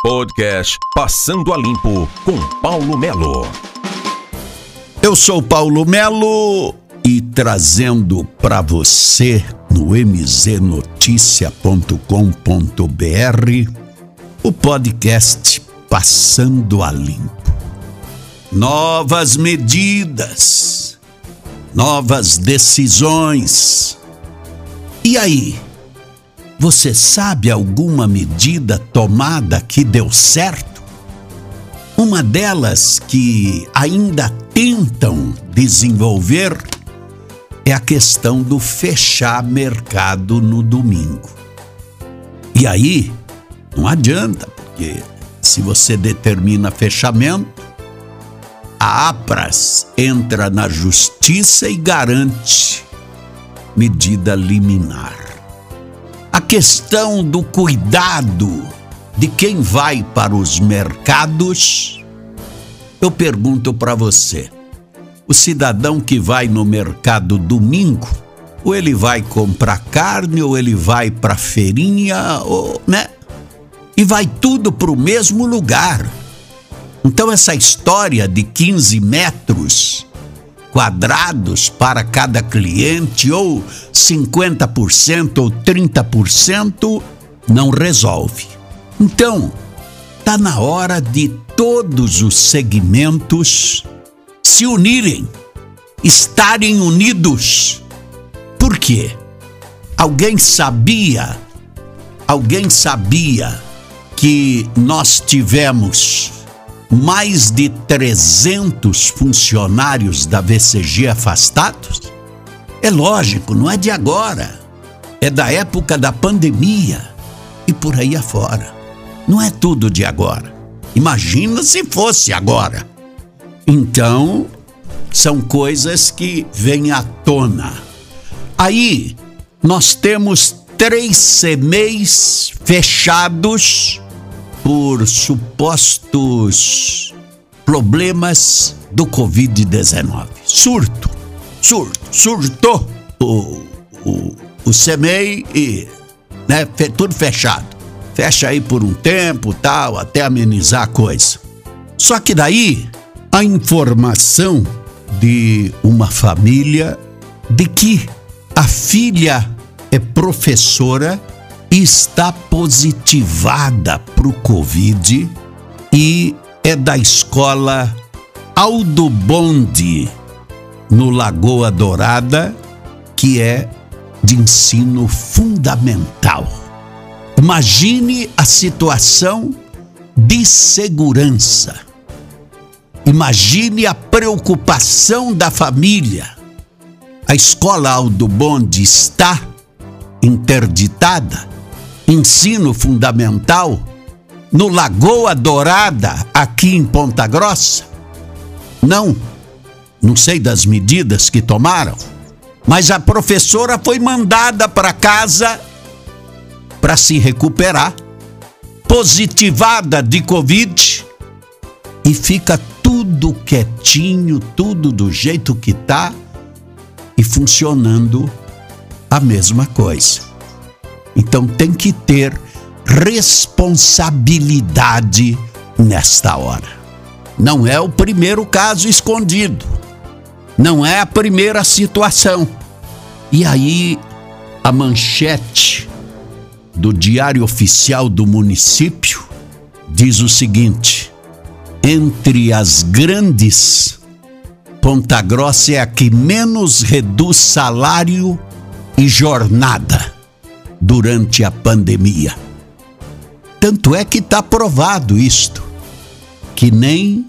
Podcast Passando a Limpo com Paulo Melo. Eu sou Paulo Melo e trazendo para você no mznoticia.com.br o podcast Passando a Limpo. Novas medidas, novas decisões. E aí? Você sabe alguma medida tomada que deu certo? Uma delas que ainda tentam desenvolver é a questão do fechar mercado no domingo. E aí, não adianta, porque se você determina fechamento, a APRAS entra na justiça e garante medida liminar questão do cuidado de quem vai para os mercados, eu pergunto para você: o cidadão que vai no mercado domingo, ou ele vai comprar carne, ou ele vai para feirinha, ou, né? E vai tudo para o mesmo lugar. Então, essa história de 15 metros quadrados para cada cliente ou 50% ou 30% não resolve. Então, está na hora de todos os segmentos se unirem, estarem unidos. Por quê? Alguém sabia, alguém sabia que nós tivemos mais de 300 funcionários da VCG afastados? É lógico, não é de agora. É da época da pandemia e por aí afora. Não é tudo de agora. Imagina se fosse agora. Então, são coisas que vêm à tona. Aí, nós temos três CMEs fechados por supostos problemas do Covid-19. Surto, surto, surtou o, o, o CEMEI e né, tudo fechado. Fecha aí por um tempo, tal, até amenizar a coisa. Só que daí a informação de uma família de que a filha é professora está positivada para o Covid e é da escola Aldo Bonde, no Lagoa Dourada, que é de ensino fundamental. Imagine a situação de segurança. Imagine a preocupação da família. A escola Aldo Bonde está interditada ensino fundamental no Lagoa Dourada, aqui em Ponta Grossa? Não, não sei das medidas que tomaram, mas a professora foi mandada para casa para se recuperar, positivada de Covid, e fica tudo quietinho, tudo do jeito que tá e funcionando a mesma coisa. Então tem que ter responsabilidade nesta hora. Não é o primeiro caso escondido. Não é a primeira situação. E aí a manchete do Diário Oficial do município diz o seguinte: entre as grandes, Ponta Grossa é a que menos reduz salário e jornada durante a pandemia. Tanto é que está provado isto, que nem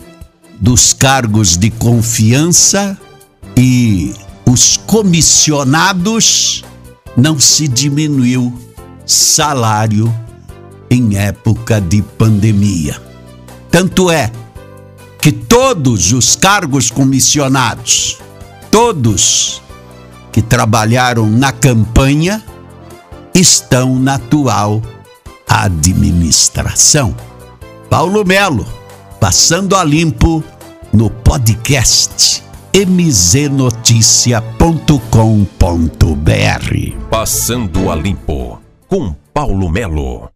dos cargos de confiança e os comissionados não se diminuiu salário em época de pandemia. Tanto é que todos os cargos comissionados, todos que trabalharam na campanha, estão na atual administração. Paulo Melo, passando a limpo no podcast mznoticia.com.br. Passando a limpo com Paulo Melo.